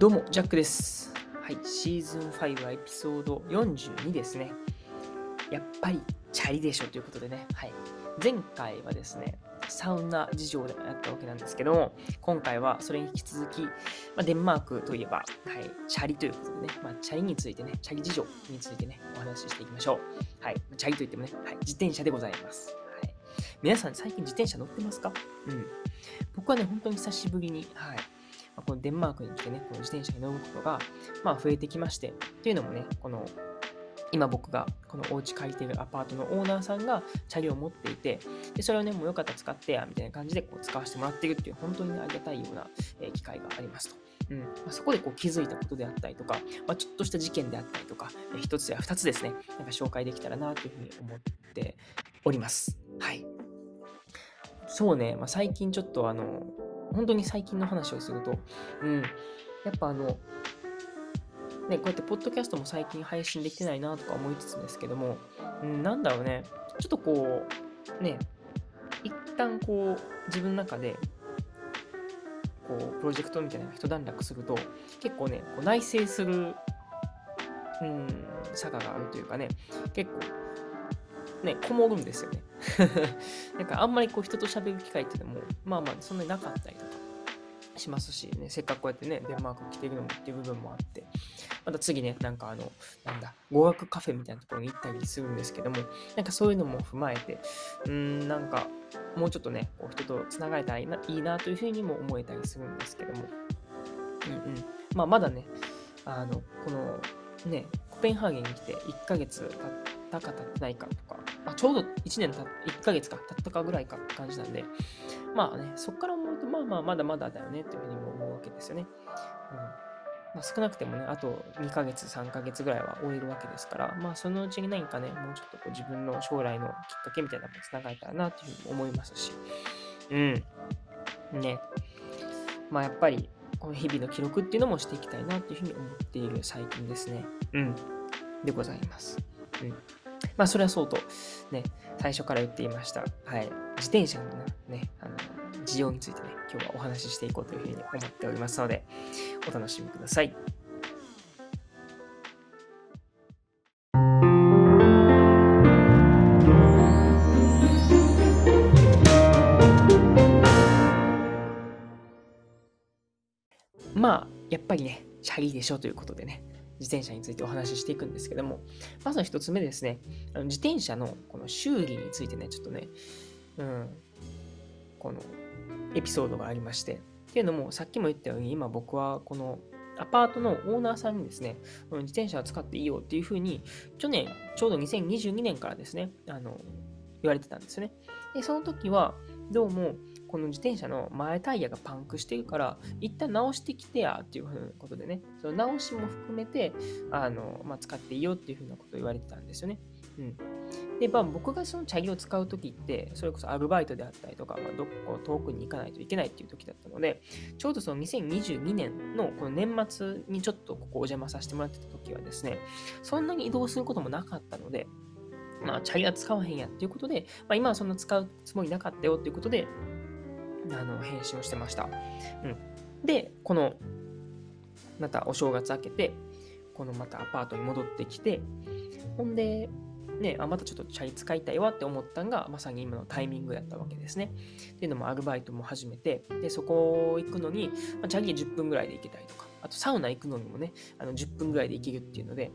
どうも、ジャックです。はい、シーズン5はエピソード42ですね。やっぱり、チャリでしょということでね、はい。前回はですね、サウナ事情でやったわけなんですけども、今回はそれに引き続き、まあ、デンマークといえば、はい、チャリということでね、まあ、チャリについてね、チャリ事情についてね、お話ししていきましょう。はい、チャリといってもね、はい、自転車でございます。はい。皆さん、最近自転車乗ってますか？うん。僕はね、本当に久しぶりに、はい、このデンマークに来てね、この自転車に乗ることが、まあ、増えてきまして、というのもね、この、今僕がこのお家借りてるアパートのオーナーさんがチャリを持っていて、でそれをね、もうよかったら使ってや、みたいな感じでこう使わせてもらっているっていう、本当にね、ありがたいような、え機会がありますと。うんまあ、そこでこう気づいたことであったりとか、まあ、ちょっとした事件であったりとか、えー一つや二つですね、なんか紹介できたらなというふうに思っております。はい。そうね、まあ、最近ちょっとあの、本当に最近の話をすると、うん、やっぱあの、ね、こうやってポッドキャストも最近配信できてないなとか思いつつですけども、うん、なんだろうね、ちょっとこう、ね、一旦こう、自分の中で、こう、プロジェクトみたいなのが一段落すると、結構ね、こう内省する、うん、坂があるというかね、結構、ね、こもるんですよね。なんかあんまりこう人と喋る機会っていうのも、まあまあそんなになかったりとかしますし、ね、せっかくこうやってね、デンマーク来てるのもっていう部分もあって、また次ね、なんかあの、なんだ、語学カフェみたいなところに行ったりするんですけども、なんかそういうのも踏まえて、うん、なんかもうちょっとね、こう人とつながれたらいいないいなというふうにも思えたりするんですけども、うんうん。まあまだね、あの、このね、コペンハーゲンに来て1ヶ月経ったか経ってないかとか、あちょうど1年た1ヶ月か経ったかぐらいかって感じなんで、まあね、そこから思うと、まあまあ、まだまだだよねっていうふうにも思うわけですよね。うんまあ、少なくてもね、あと2ヶ月、3ヶ月ぐらいは終えるわけですから、まあそのうちに何かね、もうちょっとこう自分の将来のきっかけみたいなのもつながれたらなというふうに思いますし、うん。ね。まあやっぱり、この日々の記録っていうのもしていきたいなというふうに思っている最近ですね。うん。でございます。うん。まあそれはそうと、ね、最初から言っていました。はい。自転車のね、あの、事情についてね、今日はお話ししていこうというふうに思っておりますので、お楽しみください。まあ、やっぱりね、チャリでしょということでね、自転車についてお話ししていくんですけども、まずは一つ目ですね、あの自転車のこの修理についてね、ちょっとね、うん、このエピソードがありまして、っていうのも、さっきも言ったように、今僕はこのアパートのオーナーさんにですね、自転車を使っていいよっていうふうに、去年、ちょうど2022年からですね、あの、言われてたんですね。で、その時は、どうも、この自転車の前タイヤがパンクしてるから、一旦直してきてやっていうふうなことでね、その直しも含めて、あの、まあ、使っていいよっていうふうなことを言われてたんですよね。うん。で、まあ、僕がそのチャリを使う時って、それこそアルバイトであったりとか、まあ、どこ遠くに行かないといけないっていう時だったので、ちょうどその2022年のこの年末にちょっとここお邪魔させてもらってた時はですね、そんなに移動することもなかったので、まあ、チャリは使わへんやっていうことで、まあ、今はそんな使うつもりなかったよっていうことで、あの、返信をしてました。うん。で、この、またお正月明けて、このまたアパートに戻ってきて、ほんで、ね、あまたちょっとチャリ使いたいわって思ったんが、まさに今のタイミングだったわけですね。っていうのもアルバイトも始めて、で、そこ行くのに、まあ、チャリ10分ぐらいで行けたりとか、あとサウナ行くのにもね、あの10分ぐらいで行けるっていうので、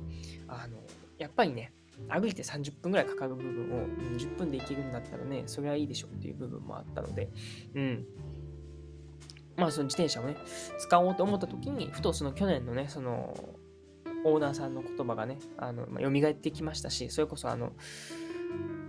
あの、やっぱりね、歩いて30分ぐらいかかる部分をうん10分でいけるんだったらね、それはいいでしょっていう部分もあったので、うん。まあ、その自転車をね、使おうと思った時に、ふとその去年のね、その、オーナーさんの言葉がね、あの、まあ、蘇ってきましたし、それこそあの、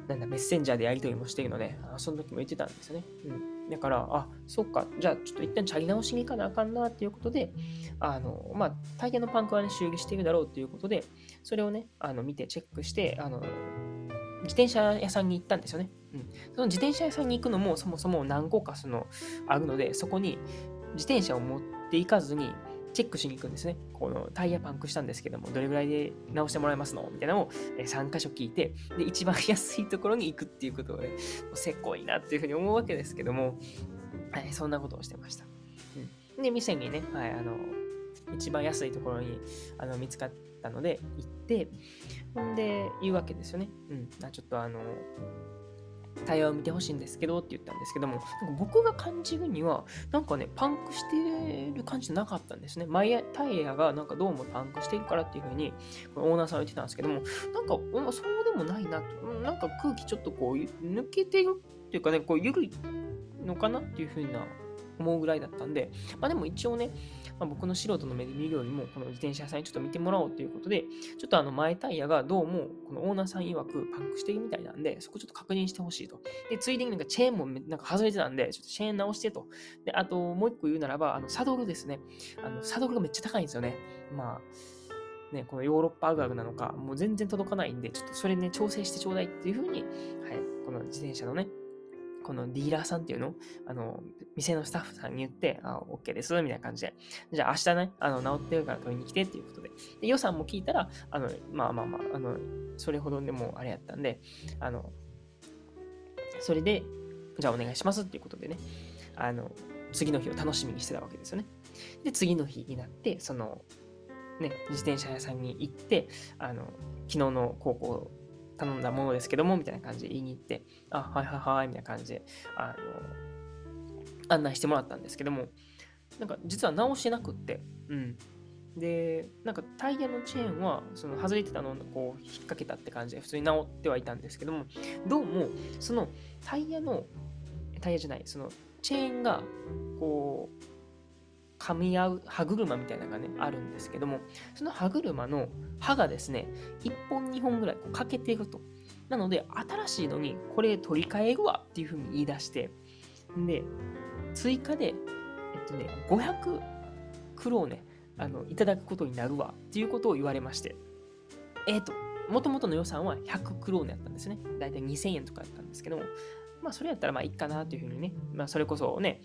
なんだ、メッセンジャーでやり取りもしてるので、あその時も言ってたんですよね。うん。だから、あ、そっか、じゃあちょっと一旦チャリ直しに行かなあかんなっていうことで、あの、まあ、タイヤのパンクはね、修理しているだろうっていうことで、それをね、あの、見てチェックして、あの、自転車屋さんに行ったんですよね。うん。その自転車屋さんに行くのも、そもそも何個かその、あるので、そこに自転車を持っていかずに、チェックしに行くんですね。このタイヤパンクしたんですけども、どれぐらいで直してもらえますの？みたいなのを3箇所聞いて、で、一番安いところに行くっていうことをね、せっこいなっていうふうに思うわけですけども、はい、そんなことをしてました。うん、で、店にね、はい、あの、一番安いところにあの見つかったので、行って、ほんで、言うわけですよね。うん。ちょっとあの、タイヤを見てほしいんですけどって言ったんですけども、僕が感じるには、なんかね、パンクしてる感じじゃなかったんですね。マイタイヤがなんかどうもパンクしてるからっていう風に、オーナーさんは言ってたんですけども、なんか、そうでもないなと、なんか空気ちょっとこう、抜けてるっていうかね、こう、緩いのかなっていう風な思うぐらいだったんで、まあでも一応ね、まあ、僕の素人の目で見るよりも、この自転車屋さんにちょっと見てもらおうということで、ちょっとあの前タイヤがどうも、このオーナーさん曰くパンクしてるみたいなんで、そこちょっと確認してほしいと。で、ついでになんかチェーンもなんか外れてたんで、ちょっとチェーン直してと。で、あともう一個言うならば、あのサドルですね。あのサドルがめっちゃ高いんですよね。まあ、ね、このヨーロッパあるあるなのか、もう全然届かないんで、ちょっとそれね、調整してちょうだいっていうふうに、はい、この自転車のね、このディーラーさんっていうの？あの、店のスタッフさんに言って、あ、OK です、みたいな感じで。じゃあ明日ね、あの、治ってるから取りに来てっていうことで。で、予算も聞いたら、あの、まあまあまあ、あの、それほどでもあれやったんで、あの、それで、じゃあお願いしますっていうことでね、あの、次の日を楽しみにしてたわけですよね。で、次の日になって、その、ね、自転車屋さんに行って、あの、昨日の高校頼んだものですけども、みたいな感じで言いに行って、あ、はいはいはい、みたいな感じで、あの、案内してもらったんですけども、なんか実は直してなくって、うん。で、なんかタイヤのチェーンは、その外れてたのをこう引っ掛けたって感じで普通に直ってはいたんですけども、どうも、そのタイヤの、タイヤじゃない、そのチェーンが、こう、噛み合う歯車みたいなのがね、あるんですけども、その歯車の歯がですね、1本2本ぐらい欠けてると。なので、新しいのにこれ取り替えるわっていうふうに言い出して、で、追加で、えっとね、500クローネ、あの、いただくことになるわっていうことを言われまして、えっ、と、もともとの予算は100クローネやったんですね。だいたい2000円とかやったんですけども、まあ、それやったらまあいいかなというふうにね、まあ、それこそね、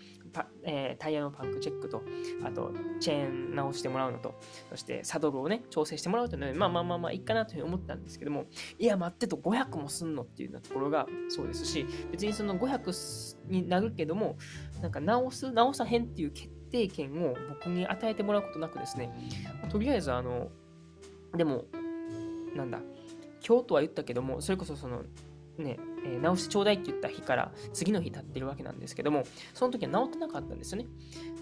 えー、タイヤのパンクチェックと、あと、チェーン直してもらうのと、そしてサドルをね、調整してもらうというので、まあまあまあまあいいかなというふうに思ったんですけども、いや、待ってと500もすんのっていうようなところがそうですし、別にその500になるけども、なんか直す、直さへんっていう決定権を僕に与えてもらうことなくですね、とりあえずあの、でも、なんだ、今日とは言ったけども、それこそその、ね、えー、直してちょうだいって言った日から次の日経ってるわけなんですけども、その時は治ってなかったんですよね。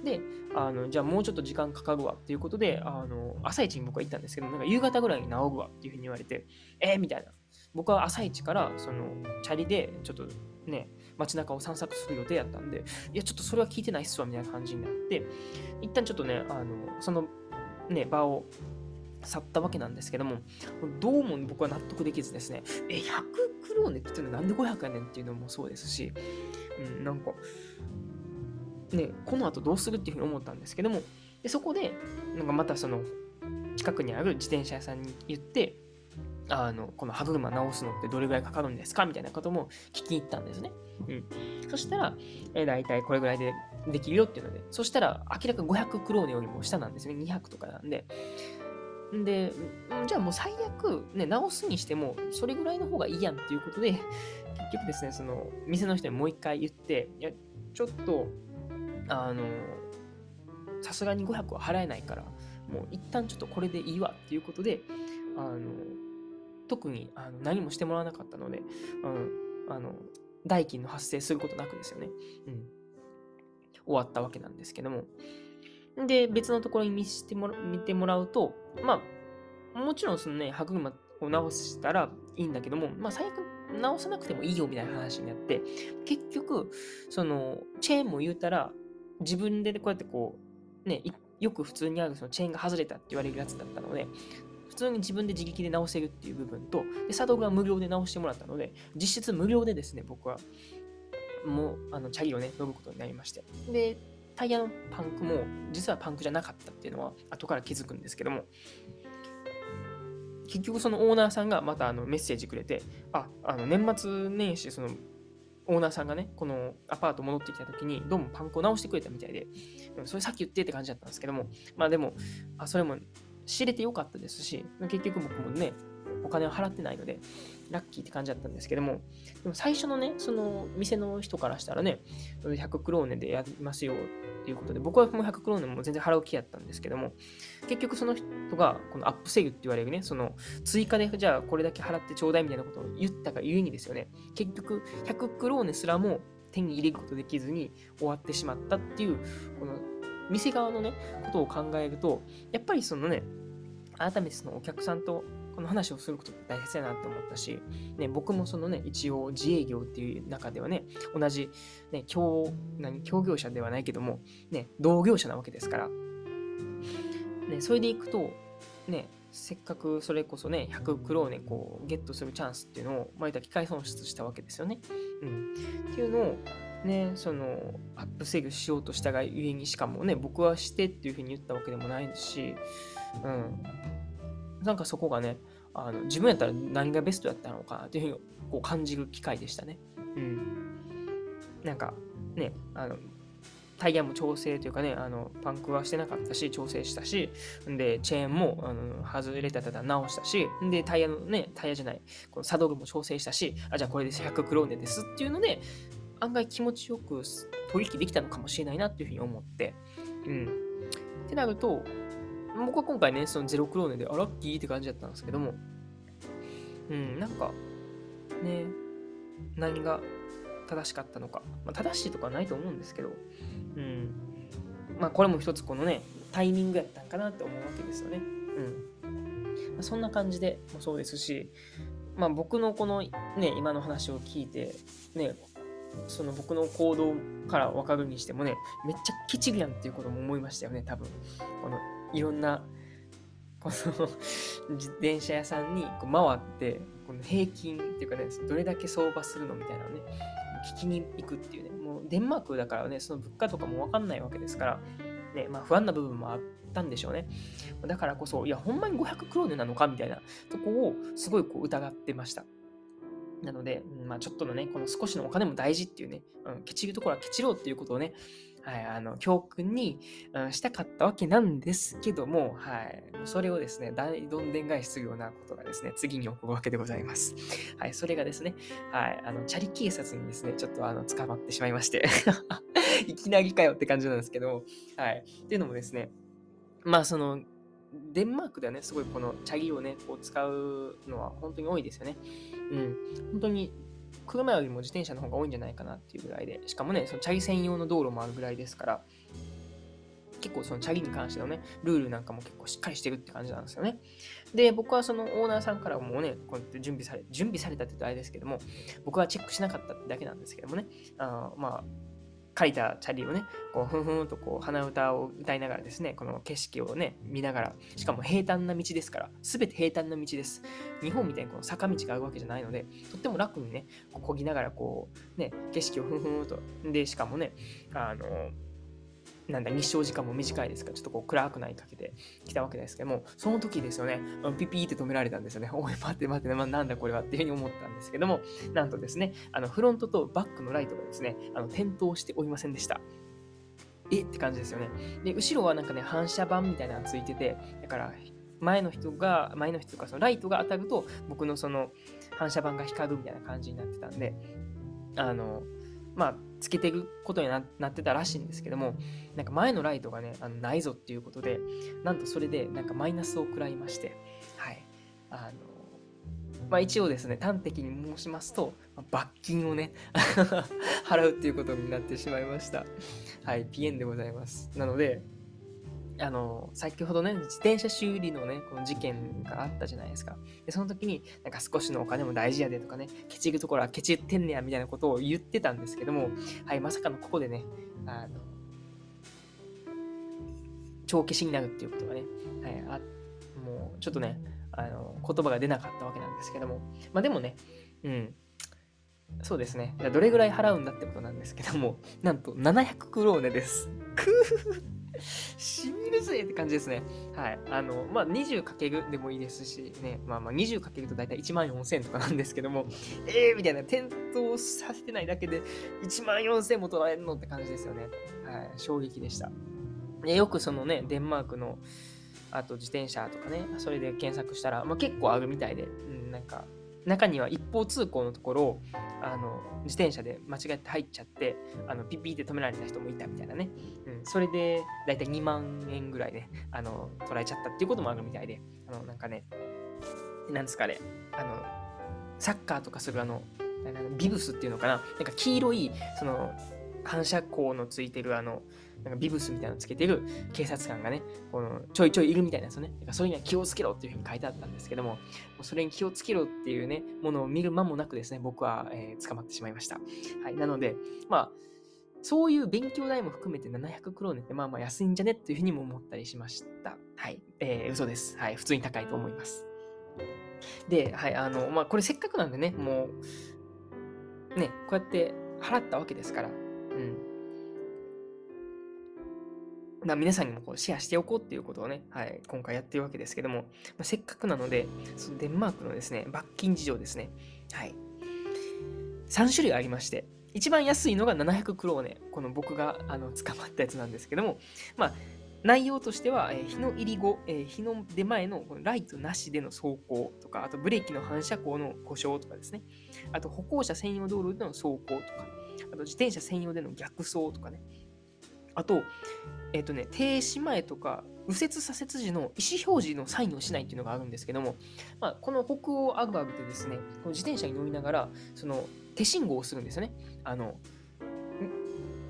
で、あのじゃあもうちょっと時間かかるわっていうことで、あの朝一に僕は行ったんですけど、なんか夕方ぐらいに治るわっていうふうに言われて、えー、みたいな。僕は朝一からそのチャリでちょっとね、街中を散策する予定やったんで、いや、ちょっとそれは聞いてないっすわみたいな感じになって、一旦ちょっとね、あのそのね、場を去ったわけなんですけども、どうも僕は納得できずですね、え、100クローネって言ってのなんで500やねんっていうのもそうですし、うん、なんか、ね、この後どうするっていうふうに思ったんですけども、でそこで、なんかまたその、近くにある自転車屋さんに言って、あの、この歯車直すのってどれぐらいかかるんですかみたいなことも聞きに行ったんですね。うん。そしたら、えー、大体これぐらいでできるよっていうので、そしたら明らか500クローネよりも下なんですね。200とかなんで、で、じゃあもう最悪、ね、直すにしても、それぐらいの方がいいやんっていうことで、結局ですね、その、店の人にもう一回言って、いや、ちょっと、あの、さすがに500は払えないから、もう一旦ちょっとこれでいいわっていうことで、あの、特にあの何もしてもらわなかったので、うん、あの、代金の発生することなくですよね。うん。終わったわけなんですけども、で、別のところに見してもら見てもらうと、まあ、もちろんそのね、歯車を直したらいいんだけども、まあ、最悪直さなくてもいいよみたいな話になって、結局、その、チェーンも言うたら、自分でこうやってこう、ね、よく普通にあるそのチェーンが外れたって言われるやつだったので、普通に自分で自力で直せるっていう部分と、で、サドルは無料で直してもらったので、実質無料でですね、僕は、もう、あの、チャリをね、乗ることになりまして。で、タイヤのパンクも実はパンクじゃなかったっていうのは後から気づくんですけども。結局そのオーナーさんがまたあのメッセージくれてああの年末年始そのオーナーさんがねこのアパート戻ってきた時にどうもパンクを直してくれたみたいでそれさっき言ってって感じだったんですけども。まあでもあそれも知れてよかったですし結局僕もねお金を払ってないので、ラッキーって感じだったんですけども、でも最初のね、その店の人からしたらね、100クローネでやりますよいうことで、僕はもう100クローネも全然払う気やったんですけども、結局その人がこのアップセグって言われるね、その追加でじゃあこれだけ払ってちょうだいみたいなことを言ったがゆえにですよね、結局100クローネすらも手に入れることできずに終わってしまったっていう、この店側のね、ことを考えると、やっぱりそのね、改めてそのお客さんとこの話をすることって大切だなって思ったし、ね、僕もそのね、一応自営業っていう中ではね、同じ、ね、協、何、協業者ではないけども、ね、同業者なわけですから、ね、それでいくと、ね、せっかくそれこそね、100クローネこうゲットするチャンスっていうのを、まあ、機械損失したわけですよね。うん。っていうのを、ね、その、アップセグしようとしたがゆえに、しかもね、僕はしてっていうふうに言ったわけでもないし、うん。なんかそこがね、あの自分やったら何がベストやったのかなというふうにこう感じる機会でしたね。うん。なんかね、あの、タイヤも調整というかね、あのパンクはしてなかったし、調整したし、で、チェーンもあの外れたただ直したし、で、タイヤのね、タイヤじゃない、このサドルも調整したし、あ、じゃあこれで100クローネですっていうので、案外気持ちよく取引できたのかもしれないなっていうふうに思って、うん。ってなると、僕は今回ね、そのゼロクローネで、あ、ラッキーって感じだったんですけども、うん、なんか、ね、何が正しかったのか。まあ、正しいとかはないと思うんですけど、うん。まあ、これも一つこのね、タイミングやったんかなって思うわけですよね。うん。まあ、そんな感じでもそうですし、まあ、僕のこのね、今の話を聞いて、ね、その僕の行動から分かるにしてもね、めっちゃケチるやんっていうことも思いましたよね、多分。このいろんなこの自転車屋さんにこう回ってこの平均っていうかねどれだけ相場するのみたいなのね聞きに行くっていうね。もうデンマークだからねその物価とかも分かんないわけですからねまあ不安な部分もあったんでしょうね。だからこそいやほんまに500クローネなのかみたいなとこをすごいこう疑ってました。なので、まあ、ちょっとのね、この少しのお金も大事っていうね、うん、ケチるところはケチろうっていうことをね、はい、あの、教訓に、うん、したかったわけなんですけども、はい、それをですね、大どんでん返しするようなことがですね、次に起こるわけでございます。はい、それがですね、はい、あの、チャリ警察にですね、ちょっとあの、捕まってしまいまして いきなりかよって感じなんですけど、はい、っていうのもですね、まあ、その、デンマークではね、すごいこのチャギをね、こう使うのは本当に多いですよね。うん。本当に車よりも自転車の方が多いんじゃないかなっていうぐらいで、しかもね、そのチャリ専用の道路もあるぐらいですから、結構そのチャリに関してのね、ルールなんかも結構しっかりしてるって感じなんですよね。で、僕はそのオーナーさんからもね、こうやって準備され、準備されたって言うとあれですけども、僕はチェックしなかったってだけなんですけどもね、あまあ、借りたチャリをね、こうふんふんとこう鼻歌を歌いながらですね、この景色をね、見ながら、しかも平坦な道ですから、すべて平坦な道です。日本みたいにこの坂道があるわけじゃないので、とっても楽にね、こぎながらこう、ね、景色をふんふんと、で、しかもね、あの、なんだ、日照時間も短いですから、ちょっとこう暗くないかけてきたわけですけども、その時ですよね、ピピーって止められたんですよね。おい、待って待って、まあ、なんだこれはっていうふうに思ったんですけども、なんとですね、あのフロントとバックのライトがですね、あの点灯しておりませんでした。え？って感じですよね。で、後ろはなんかね、反射板みたいなのがついてて、だから、前の人が、前の人とか、そのライトが当たると、僕のその反射板が光るみたいな感じになってたんで、あの、まあ、つけていくことになってたらしいんですけども、なんか前のライトがね、あのないぞっていうことで、なんとそれでなんかマイナスを食らいまして、はい。あの、まあ一応ですね、端的に申しますと、まあ、罰金をね 払うっていうことになってしまいました。はい、ピエンでございます。なので、あの、先ほどね、自転車修理のね、この事件があったじゃないですか。で、その時に、なんか少しのお金も大事やでとかね、ケチるところはケチってんねや、みたいなことを言ってたんですけども、はい、まさかのここでね、あの、帳消しになるっていうことがね、はい、あもうちょっとね、あの、言葉が出なかったわけなんですけども、まあでもね、うん、そうですね。じゃどれぐらい払うんだってことなんですけども、なんと700クローネです。くーしみるぜって感じですね。はい。あの、まあ、20かけるでもいいですし、ね、まあまあ20かけると大体1万4000とかなんですけども、えーみたいな、点灯させてないだけで1万4000も取られるのって感じですよね。はい。衝撃でした。でよくそのね、デンマークの、あと自転車とかね、それで検索したら、まあ、結構あるみたいで、うん、なんか、中には一方通行のところをあの自転車で間違って入っちゃってあのピッピーで止められた人もいたみたいなね、うん、それで大体2万円ぐらいねあの取られちゃったっていうこともあるみたいで。あのなんかねなんですかねあのサッカーとかするあのビブスっていうのかな。なんか黄色いその反射光のついてるあのなんかビブスみたいなのつけてる警察官がね、このちょいちょいいるみたいなんですよね。だからそれには気をつけろっていうふうに書いてあったんですけども、もうそれに気をつけろっていうね、ものを見る間もなくですね、僕は、えー、捕まってしまいました。はい。なので、まあ、そういう勉強代も含めて700クローネってまあまあ安いんじゃねっていうふうにも思ったりしました。はい。えー、嘘です。はい。普通に高いと思います。で、はい。あの、まあこれせっかくなんでね、もう、ね、こうやって払ったわけですから、うん。ま、皆さんにもこうシェアしておこうっていうことをね、はい、今回やってるわけですけども、まあ、せっかくなので、そのデンマークのですね、罰金事情ですね、はい、3種類ありまして、一番安いのが700クローネ、この僕があの捕まったやつなんですけども、まあ、内容としては、えー、日の入り後、えー、日の出前のこのライトなしでの走行とか、あとブレーキの反射光の故障とかですね、あと歩行者専用道路での走行とか、あと自転車専用での逆走とかね、あと、えっ、ー、とね、停止前とか右折左折時の意思表示のサインをしないっていうのがあるんですけども、まあ、この北欧アグアグでですね、この自転車に乗りながら、その手信号をするんですよね。あの、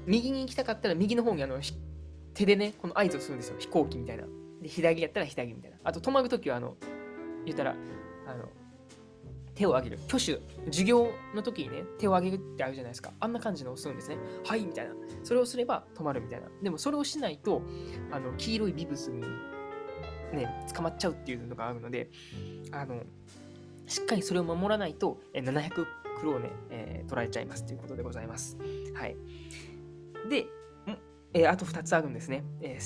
右に行きたかったら右の方にあの手でね、この合図をするんですよ。飛行機みたいな。で、左やったら左みたいな。あと止まるときは、あの、言ったら、あの、手を挙げる。挙手、授業の時にね、手を挙げるってあるじゃないですか。あんな感じのをするんですね。はいみたいな。それをすれば止まるみたいな。でもそれをしないと、あの、黄色いビブスにね、捕まっちゃうっていうのがあるので、あの、しっかりそれを守らないと、700クローネ、えー、取られちゃいますということでございます。はい。で、えー、あと2つあるんですね。えー、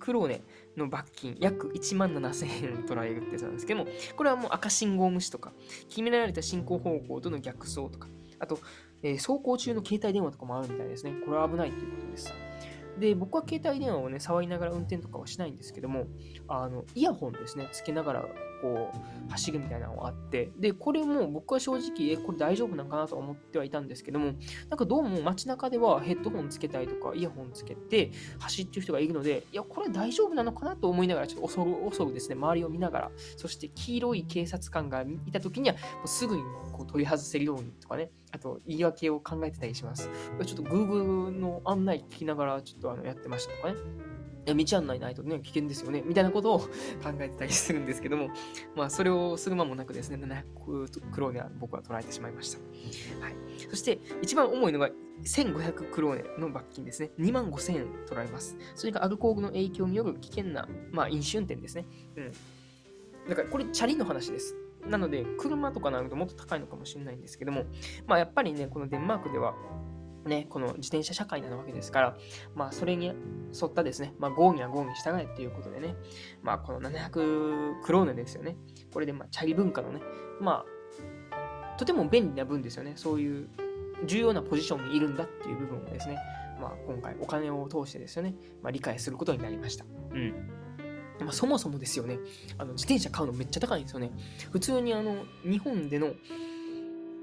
1000クローネの罰金約1万7000円取られるってやつなんですけども、これはもう赤信号無視とか、決められた進行方向との逆走とか、あと、えー、走行中の携帯電話とかもあるみたいですね。これは危ないっていうことです。で、僕は携帯電話をね、触りながら運転とかはしないんですけども、あの、イヤホンですね、つけながらこう走るみたいなのがあってでこれも僕は正直えこれ大丈夫なのかなと思ってはいたんですけどもなんかどうも街中ではヘッドホンつけたりとかイヤホンつけて走ってる人がいるのでいやこれ大丈夫なのかなと思いながらちょっと恐る恐るですね周りを見ながらそして黄色い警察官がいた時にはもうすぐにこう取り外せるようにとかねあと言い訳を考えてたりします。ちょっと Google の案内聞きながらちょっとあのやってましたとかね。道案内ないとね、危険ですよね、みたいなことを 考えてたりするんですけども、まあ、それをする間もなくですね、700クローネは僕は捉えてしまいました。はい。そして、一番重いのが1500クローネの罰金ですね。2万5000円取られます。それがアルコールの影響による危険な、まあ、飲酒運転ですね。うん。だから、これ、チャリの話です。なので、車とかなるともっと高いのかもしれないんですけども、まあ、やっぱりね、このデンマークでは、ね、この自転車社会なわけですから、まあ、それに沿ったですね、まあ、合には合に従えっていうことでね、まあ、この700クローネですよね。これで、まあ、チャリ文化のね、まあ、とても便利な分ですよね。そういう重要なポジションにいるんだっていう部分をですね、まあ、今回お金を通してですよね、まあ、理解することになりました。うん。まあ、そもそもですよね、あの自転車買うのめっちゃ高いんですよね。普通にあの、日本での、う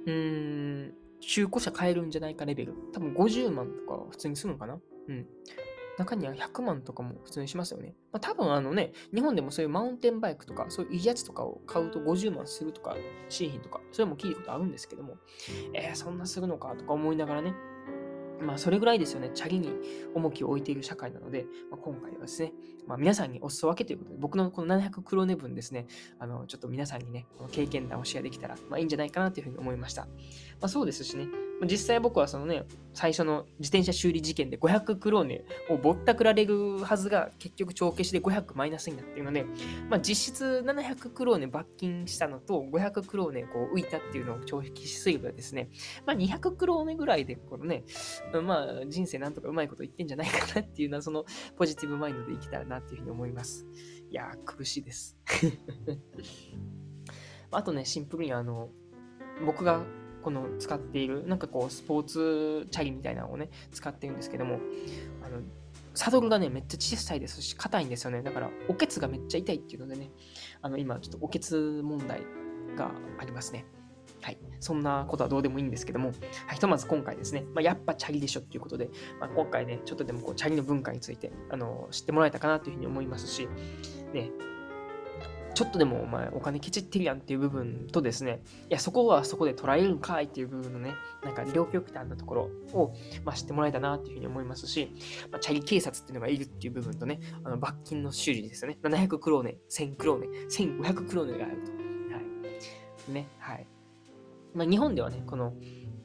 ーん、中古車買えるんじゃないかレベル。多分50万とか普通にするのかな？うん。中には100万とかも普通にしますよね。まあ、多分あのね、日本でもそういうマウンテンバイクとか、そういういいやつとかを買うと50万するとか、新品とか、それも聞いたことあるんですけども、えー、そんなするのかとか思いながらね、まあ、それぐらいですよね。チャリに重きを置いている社会なので、まあ、今回はですね、まあ、皆さんにお裾分けということで、僕のこの700クロネ分ですね、あの、ちょっと皆さんにね、この経験談をシェアできたら、まあ、いいんじゃないかなというふうに思いました。まあ、そうですしね、実際僕はそのね、最初の自転車修理事件で500クローネをぼったくられるはずが結局帳消しで500マイナスになっているので、まあ、実質700クローネ罰金したのと500クローネこう浮いたっていうのを帳消しすればですね、まあ、200クローネぐらいでこのね、まあ人生なんとかうまいこと言ってんじゃないかなっていうのはそのポジティブマインドで生きたらなっていうふうに思います。いやー、苦しいです。あとね、シンプルにあの、僕がこの使っている、なんかこう、スポーツチャリみたいなのをね、使ってるんですけども、あの、サドルがね、めっちゃ小さいですし、硬いんですよね。だから、おけつがめっちゃ痛いっていうのでね、あの、今、ちょっとおけつ問題がありますね。はい。そんなことはどうでもいいんですけども、はい、ひとまず今回ですね、まあ、やっぱチャリでしょっていうことで、まあ、今回ね、ちょっとでもこうチャリの文化について、あの知ってもらえたかなというふうに思いますし、ね、ちょっとでもお前お金ケチってるやんっていう部分とですね、いや、そこはそこで捉えるんかいっていう部分のね、なんか両極端なところを、まあ、知ってもらえたなっていうふうに思いますし、まあ、チャリ警察っていうのがいるっていう部分とね、あの罰金の修理ですよね。700クローネ、1000クローネ、1500クローネがあると。はい。ね、はい。まあ、日本ではね、この、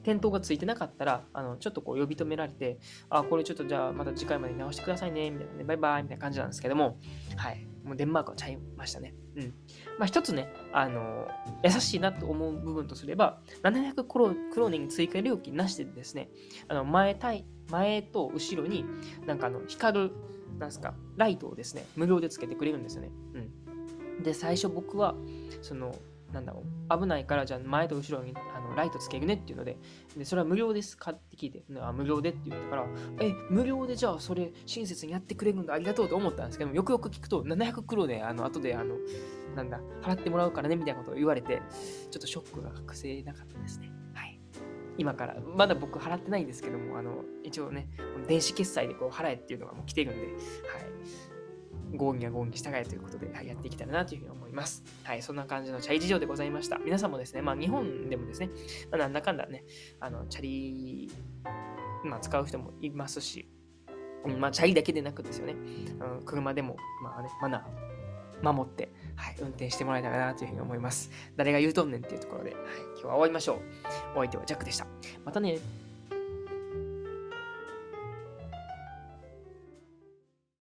点灯がついてなかったら、あのちょっとこう呼び止められて、あ、これちょっとじゃあまた次回まで直してくださいね、みたいなね、バイバイみたいな感じなんですけども、はい。もうデンマークはちゃいましたね。うん。まあ一つね、あの優しいなと思う部分とすれば、700クロクローネに追加料金なしでですね、あの前対前と後ろになんかあの光る、なんすか、ライトをですね、無料でつけてくれるんですよね。うん。で、最初僕は、その、なんだろう、危ないからじゃあ前と後ろにライトつけるねっていうので、でそれは無料ですかって聞いて、あ無料でって言ったから、え、無料でじゃあそれ親切にやってくれるんだ、ありがとうと思ったんですけどよくよく聞くと、700黒で、あの、後で、あの、なんだ、払ってもらうからねみたいなことを言われて、ちょっとショックが隠せなかったですね。はい。今から、まだ僕払ってないんですけども、あの、一応ね、電子決済でこう払えっていうのがもう来てるんで、はい。合議は合議従えということで、はい、やっていけたらなというふうに思います。はい、そんな感じのチャリ事情でございました。皆さんもですね、まあ日本でもですね、まあ、なんだかんだね、あの、チャリ、まあ使う人もいますし、まあチャリだけでなくですよね、うん、車でも、まあね、マナー守って、はい、運転してもらえたらなというふうに思います。誰が言うとんねんっていうところで、はい、今日は終わりましょう。お相手はジャックでした。またね。